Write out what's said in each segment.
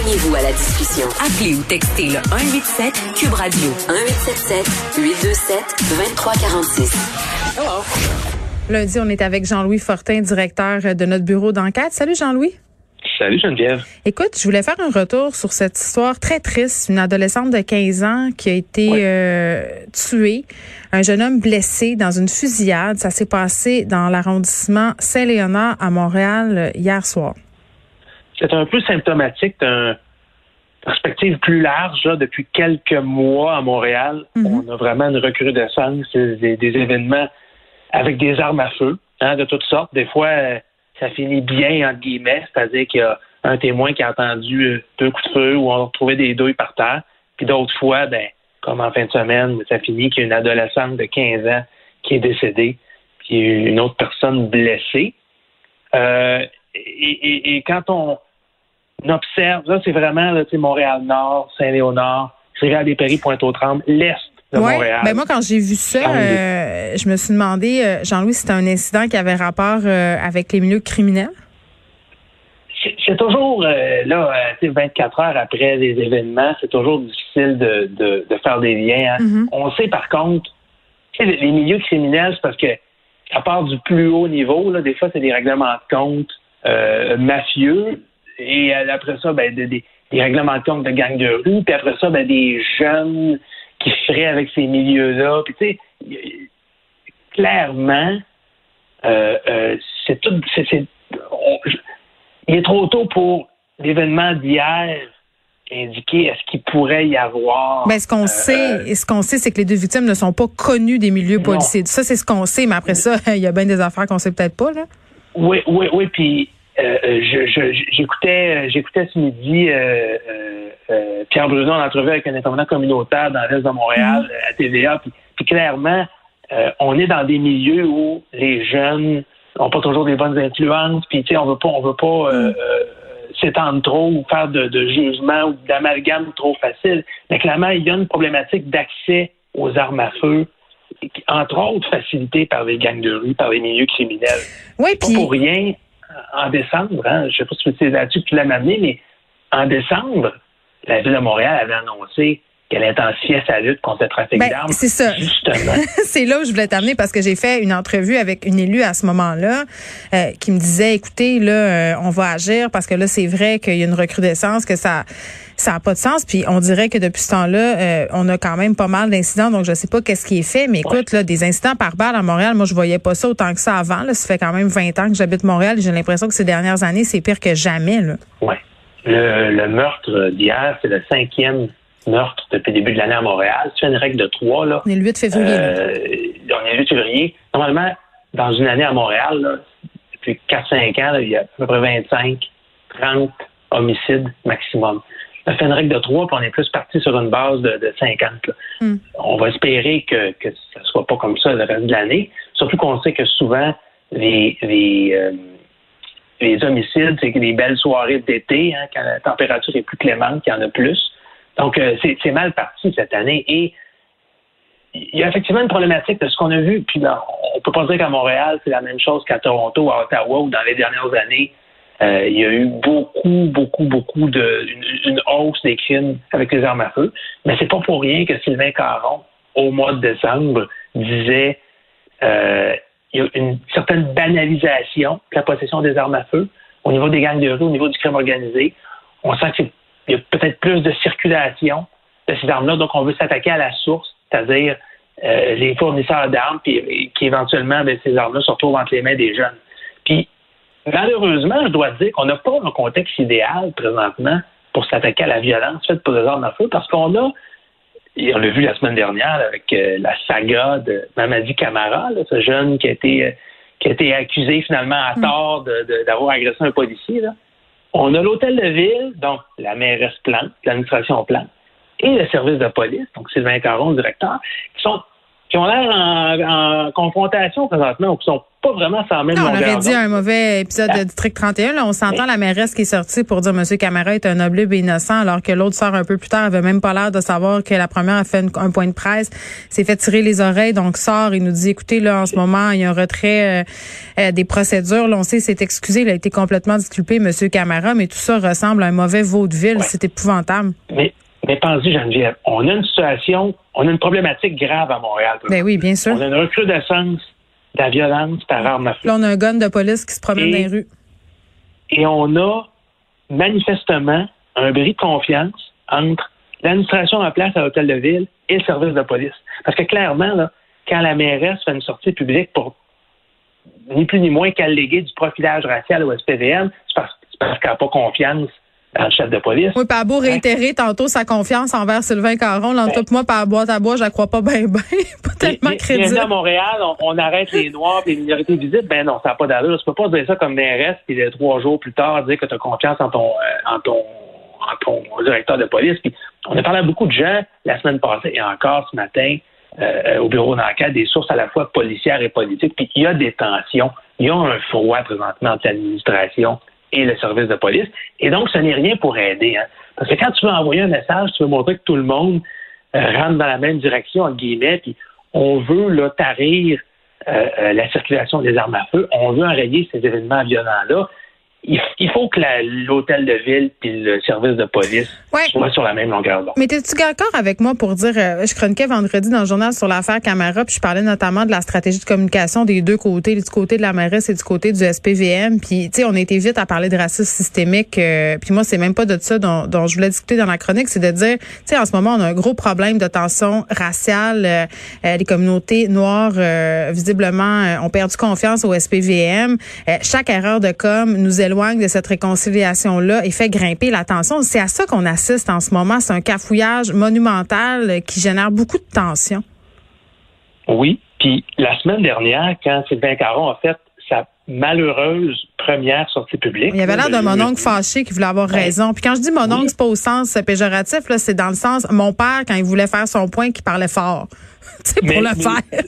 Joignez-vous à la discussion. Appelez ou textez le 187 Cube Radio 1877 827 2346. Lundi, on est avec Jean-Louis Fortin, directeur de notre bureau d'enquête. Salut Jean-Louis. Salut Geneviève. Écoute, je voulais faire un retour sur cette histoire très triste. Une adolescente de 15 ans qui a été euh, tuée, un jeune homme blessé dans une fusillade. Ça s'est passé dans l'arrondissement Saint-Léonard à Montréal euh, hier soir. C'est un peu symptomatique d'une perspective plus large. Là, depuis quelques mois à Montréal, Mhm. on a vraiment une recrudescence des, des événements avec des armes à feu hein, de toutes sortes. Des fois, euh, ça finit bien, entre guillemets, c'est-à-dire qu'il y a un témoin qui a entendu euh, deux coups de feu ou on a retrouvé des douilles par terre. Puis d'autres fois, ben, comme en fin de semaine, ça finit qu'il y a une adolescente de 15 ans qui est décédée, puis une autre personne blessée. Euh, et, et- et quand on observe, là, c'est vraiment là, Montréal-Nord, Saint-Léonard, Rivière-des-Prairies, Pointe-aux-Trembles, l'Est. Montréal. Ben moi, quand j'ai vu ça, euh, je me suis demandé, euh, Jean-Louis, c'était un incident qui avait rapport euh, avec les milieux criminels? c'est toujours, là, euh, tu sais, 24 heures après les événements, c'est toujours difficile de, de, de faire des liens. hein. Mhm. On sait par contre, les milieux criminels, c'est parce que ça part du plus haut niveau. Là, des fois, c'est des règlements de compte mafieux. Et euh, après ça, ben, des, des- des règlements de compte de gangs de rue. Puis après ça, ben, des jeunes qui feraient avec ces milieux-là. Puis tu sais, clairement, euh, euh, c'est tout. on- je- il est trop tôt pour l'événement d'hier indiquer est-ce qu'il pourrait y avoir. Ben, ce qu'on euh, sait, ce qu'on sait, c'est que les deux victimes ne sont pas connues des milieux Non. policiers. Ça, c'est ce qu'on sait, mais après ça, il y a bien des affaires qu'on sait peut-être pas, là. Oui, oui, oui. Puis euh, euh, je- j'écoutais, euh, j'écoutais ce midi Pierre Bruno en entrevue avec un intervenant communautaire dans l'est de Montréal euh, à TVA. Puis, puis clairement, on est dans des milieux où les jeunes n'ont pas toujours des bonnes influences. Puis tu sais, on veut pas, on veut pas euh, s'étendre trop ou faire de, de jugement ou d'amalgame trop facile. Mais clairement, il y a une problématique d'accès aux armes à feu entre autres facilitée par les gangs de rue, par les milieux criminels. Oui, Pas pour rien, en décembre, hein, je ne sais pas si c'est là-dessus que tu l'as amené, mais en décembre, la Ville de Montréal avait annoncé qu'elle intensifiait sa lutte contre le trafic Ben, d'armes. c'est ça. Justement. c'est là où je voulais t'amener parce que j'ai fait une entrevue avec une élue à ce moment-là euh, qui me disait écoutez là euh, on va agir parce que là c'est vrai qu'il y a une recrudescence que ça ça a pas de sens puis on dirait que depuis ce temps-là euh, on a quand même pas mal d'incidents donc je sais pas qu'est-ce qui est fait mais écoute là des incidents par balle à Montréal moi je voyais pas ça autant que ça avant là ça fait quand même 20 ans que j'habite Montréal et j'ai l'impression que ces dernières années c'est pire que jamais là. Ouais. Le, le meurtre d'hier, c'est le cinquième meurtre depuis le début de l'année à Montréal. C'est une règle de trois, là. On est le 8 février. Euh, on est le 8 février. Normalement, dans une année à Montréal, là, depuis 4-5 ans, là, il y a à peu près 25, 30 homicides maximum. On fait une règle de 3, puis on est plus parti sur une base de, de 50. là. Hmm. On va espérer que, que ça ne soit pas comme ça le reste de l'année. Surtout qu'on sait que souvent, les, les, euh, les homicides, c'est que les belles soirées d'été, hein, quand la température est plus clémente, qu'il y en a plus. Donc, euh, c'est c'est mal parti cette année. Et il y a effectivement une problématique de ce qu'on a vu. Puis là, on peut pas dire qu'à Montréal, c'est la même chose qu'à Toronto, à Ottawa, ou dans les dernières années, euh, il y a eu beaucoup, beaucoup, beaucoup de une, hausse des crimes avec les armes à feu. Mais c'est pas pour rien que Sylvain Caron, au mois de décembre, disait euh, il y a une certaine banalisation de la possession des armes à feu au niveau des gangs de rue, au niveau du crime organisé. On sent qu'il y a peut-être plus de circulation de ces armes-là, donc on veut s'attaquer à la source, c'est-à-dire euh, les fournisseurs d'armes, puis et qui éventuellement, ben, ces armes-là se retrouvent entre les mains des jeunes. Puis malheureusement, je dois dire qu'on n'a pas un contexte idéal présentement pour s'attaquer à la violence faite pour les armes à feu, parce qu'on a et on l'a vu la semaine dernière avec euh, la saga de Mamadi Camara, là, ce jeune qui a été euh, qui a été accusé finalement à tort de- de- d'avoir agressé un policier. Là. On a l'hôtel de ville, donc la mairesse Plante, l'administration Plante, et le service de police, donc Sylvain Caron, le directeur, qui sont qui ont l'air en, confrontation présentement ou qui sont pas vraiment sans même non, On aurait dit un mauvais épisode de District 31. Là, on s'entend la mairesse qui est sortie pour dire Monsieur Camara est un oblibe innocent, alors que l'autre sort un peu plus tard, avait même pas l'air de savoir que la première a fait un point de presse, s'est fait tirer les oreilles, donc sort et nous dit écoutez là en ce moment il y a un retrait euh, euh, des procédures. Là, on sait c'est excusé, il a été complètement disculpé, Monsieur Camara, mais tout ça ressemble à un mauvais vaudeville. C'est épouvantable. Mais mais pensez, Geneviève, on a une situation, on a une problématique grave à Montréal. Ben oui, bien sûr. On a une recrudescence de la violence par arme à feu. Là, on a un gun de police qui se promène dans les rues. Et on a manifestement un bris de confiance entre l'administration en place à l'hôtel de ville et le service de police. Parce que clairement, là, quand la mairesse fait une sortie publique pour ni plus ni moins qu'alléguer du profilage racial au SPVM, c'est parce, parce qu'elle n'a pas confiance dans chef de police. Oui, par beau réitérer tantôt sa confiance envers Sylvain Caron. Là, ben, moi, par boîte à bois, je la crois pas bien, bien. pas tellement crédible. à Montréal, on, arrête les Noirs et les minorités visibles. Ben non, ça n'a pas d'allure. Tu peux pas dire ça comme mairesse, puis trois jours plus tard, dire que tu as confiance en ton, euh, en ton, en ton directeur de police. Puis, on a parlé à beaucoup de gens la semaine passée et encore ce matin euh, au bureau d'enquête, des sources à la fois policières et politiques. Puis il y a des tensions. Il y a un froid présentement entre l'administration et le service de police. Et donc, ce n'est rien pour aider. Hein. Parce que quand tu veux envoyer un message, tu veux montrer que tout le monde euh, rentre dans la même direction, entre guillemets, puis on veut là, tarir euh, euh, la circulation des armes à feu, on veut enrayer ces événements violents-là il faut que l'hôtel de ville et le service de police soient sur la même longueur d'onde. Mais es-tu d'accord avec moi pour dire, euh, je chroniquais vendredi dans le journal sur l'affaire Camara, puis je parlais notamment de la stratégie de communication des deux côtés, du côté de la mairesse et du côté du SPVM. Puis, tu sais, on été vite à parler de racisme systémique. Euh, puis moi, c'est même pas de ça dont, dont, je voulais discuter dans la chronique, c'est de dire, tu sais, en ce moment, on a un gros problème de tension raciale. Euh, les communautés noires, visiblement, ont perdu confiance au SPVM. chaque erreur de com nous éloigne de cette réconciliation-là et fait grimper la tension. C'est à ça qu'on assiste en ce moment. C'est un cafouillage monumental qui génère beaucoup de tension. Oui. Puis la semaine dernière, quand Sylvain Caron a fait sa malheureuse première sortie publique. Il y avait l'air de mon oncle fâché qui voulait avoir raison. Puis quand je dis mon oncle, c'est pas au sens péjoratif, là, c'est dans le sens mon père quand il voulait faire son point, qui parlait fort. tu pour le faire.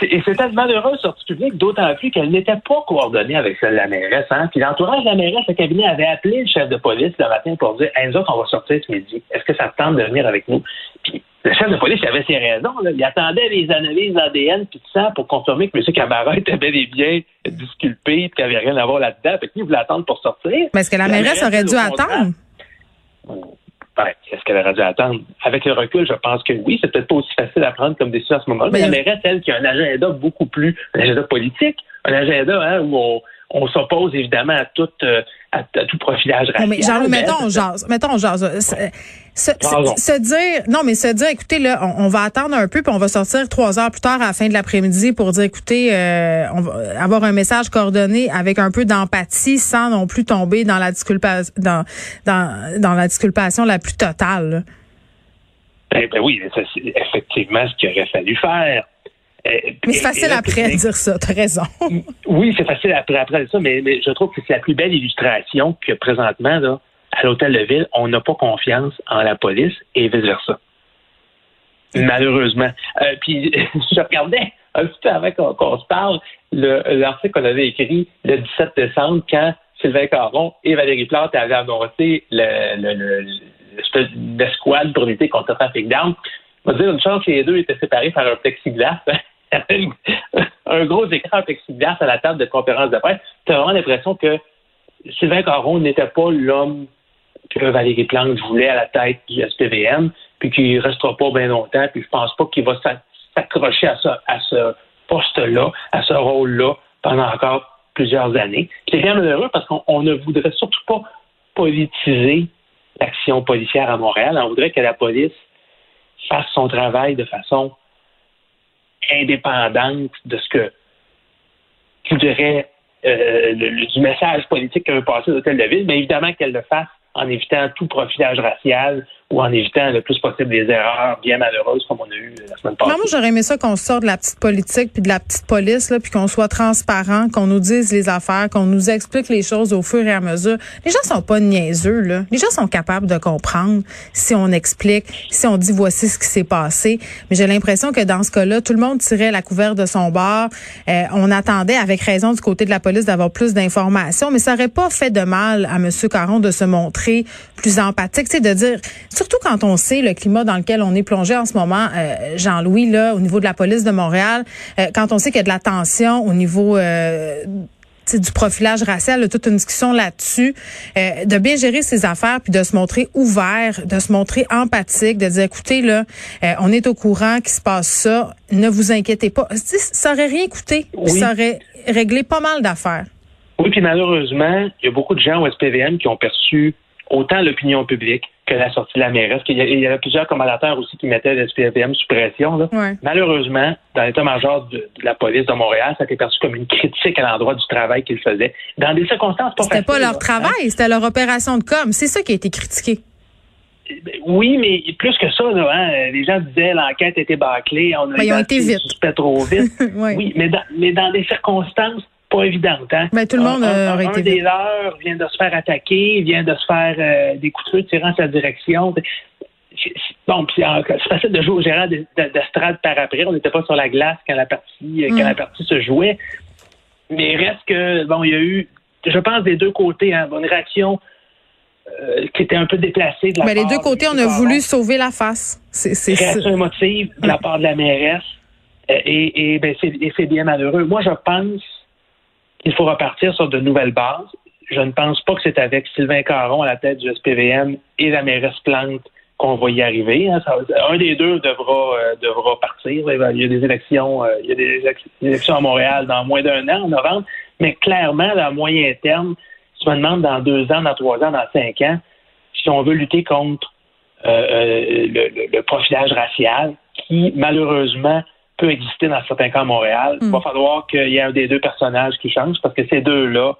Et c'était une malheureuse sortie publique, d'autant plus qu'elle n'était pas coordonnée avec celle de la mairesse. Hein? Puis l'entourage de la mairesse, le cabinet avait appelé le chef de police le matin pour dire hey, nous autres, on va sortir ce midi. Est-ce que ça te tente de venir avec nous? Puis le chef de police avait ses raisons. Là. Il attendait les analyses ADN puis tout ça pour confirmer que M. Camara était bel et bien disculpé qu'il n'y avait rien à voir là-dedans. Fait qu'il voulait attendre pour sortir. Mais est-ce que la, mairesse, aurait dû attendre? Ben, est-ce qu'elle aurait dû attendre? Avec le recul, je pense que oui. C'est peut-être pas aussi facile à prendre comme décision à ce moment-là. Mais, la mairesse, elle, qui a un agenda beaucoup plus, un agenda politique, un agenda hein, où on, s'oppose évidemment à tout, euh, à, tout profilage racial. mais genre, mettons, on jase. Mettons, on jase. Se, dire, non, mais se dire, écoutez, là, on, va attendre un peu, puis on va sortir trois heures plus tard à la fin de l'après-midi pour dire, écoutez, euh, on va avoir un message coordonné avec un peu d'empathie, sans non plus tomber dans la disculpation, dans, dans, dans la disculpation la plus totale. Ben, ben oui, c'est effectivement ce qu'il aurait fallu faire. Euh, mais c'est facile après de dire ça, t'as raison. oui, c'est facile après, après dire ça, mais, mais je trouve que c'est la plus belle illustration que présentement, là, à l'hôtel de ville, on n'a pas confiance en la police et vice-versa. Malheureusement. Euh, puis, je regardais un petit peu avant qu'on se parle l'article qu'on avait écrit le 17 décembre quand Sylvain Caron et Valérie Plante avaient annoncé l'escouade pour lutter contre le trafic d'armes. On va dire une chance que les deux étaient séparés par un plexiglas. un gros écran plexiglas à la table de conférence de presse. Tu as vraiment l'impression que Sylvain Caron n'était pas l'homme que Valérie Plante voulait à la tête du SPVM, puis qu'il ne restera pas bien longtemps, puis je pense pas qu'il va s'accrocher à, à ce poste-là, à ce rôle-là, pendant encore plusieurs années. C'est bien malheureux parce qu'on ne voudrait surtout pas politiser l'action policière à Montréal. On voudrait que la police fasse son travail de façon indépendante de ce que tu dirais euh, du message politique que veut passer l'hôtel de ville, mais évidemment qu'elle le fasse en évitant tout profilage racial ou en évitant le plus possible des erreurs bien malheureuses comme on a eu la semaine passée. moi, j'aurais aimé ça qu'on sorte de la petite politique puis de la petite police, là, puis qu'on soit transparent, qu'on nous dise les affaires, qu'on nous explique les choses au fur et à mesure. Les gens sont pas niaiseux, là. Les gens sont capables de comprendre si on explique, si on dit voici ce qui s'est passé. Mais j'ai l'impression que dans ce cas-là, tout le monde tirait la couverte de son bord. Euh, on attendait avec raison du côté de la police d'avoir plus d'informations, mais ça aurait pas fait de mal à M. Caron de se montrer plus empathique, c'est de dire surtout quand on sait le climat dans lequel on est plongé en ce moment, euh, Jean-Louis, là, au niveau de la police de Montréal, euh, quand on sait qu'il y a de la tension au niveau euh, du profilage racial, toute une discussion là-dessus, de bien gérer ses affaires puis de se montrer ouvert, de se montrer empathique, de dire écoutez là, on est au courant qu'il se passe ça, ne vous inquiétez pas. Ça aurait rien coûté, ça aurait réglé pas mal d'affaires. Oui, puis malheureusement, il y a beaucoup de gens au SPVM qui ont perçu autant l'opinion publique que la sortie de la mairesse. Il y, avait plusieurs commentateurs aussi qui mettaient le SPVM sous pression. Malheureusement, dans l'état-major de, la police de Montréal, ça a été perçu comme une critique à l'endroit du travail qu'ils faisaient. Dans des circonstances pas C'était pas leur travail, c'était leur opération de com. C'est ça qui a été critiqué. Oui, mais plus que ça, hein, les gens disaient l'enquête était bâclée, on a ben, ils ont été vite. trop vite. oui. mais mais dans des circonstances pas évidente. Hein? Ben, tout le monde un, un, été des leurs vient de se faire attaquer, vient de se faire euh, des coups de feu tirant sa direction. Bon, c'est facile de jouer au gérant d'estrade par après. On n'était pas sur la glace quand la partie quand mm. la partie se jouait. Mais reste que bon, il y a eu, je pense, des deux côtés, hein, une réaction euh, qui était un peu déplacée de la ben, Les deux côtés, on a voulu sauver la face. C'est réaction émotive de la part de la mairesse. Euh, et, et, ben, c'est bien malheureux. Moi, je pense il faut repartir sur de nouvelles bases. Je ne pense pas que c'est avec Sylvain Caron à la tête du SPVM et la mairesse Plante qu'on va y arriver. Hein. un des deux devra, euh, devra partir. Il y a des élections, euh, il y a des élections à Montréal dans moins d'un an, en novembre. Mais clairement, à moyen terme, si on demande dans deux ans, dans trois ans, dans cinq ans, si on veut lutter contre euh, le, profilage racial, qui malheureusement peut exister dans certains cas à Montréal. Il va hmm. falloir qu'il y ait un des deux personnages qui change parce que ces deux-là,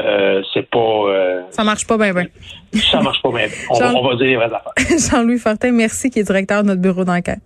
euh, c'est pas. Euh, ça marche pas bien, bien. Ça marche pas bien. On, on, va dire les vraies affaires. Jean-Louis Fortin, merci, qui est directeur de notre bureau d'enquête.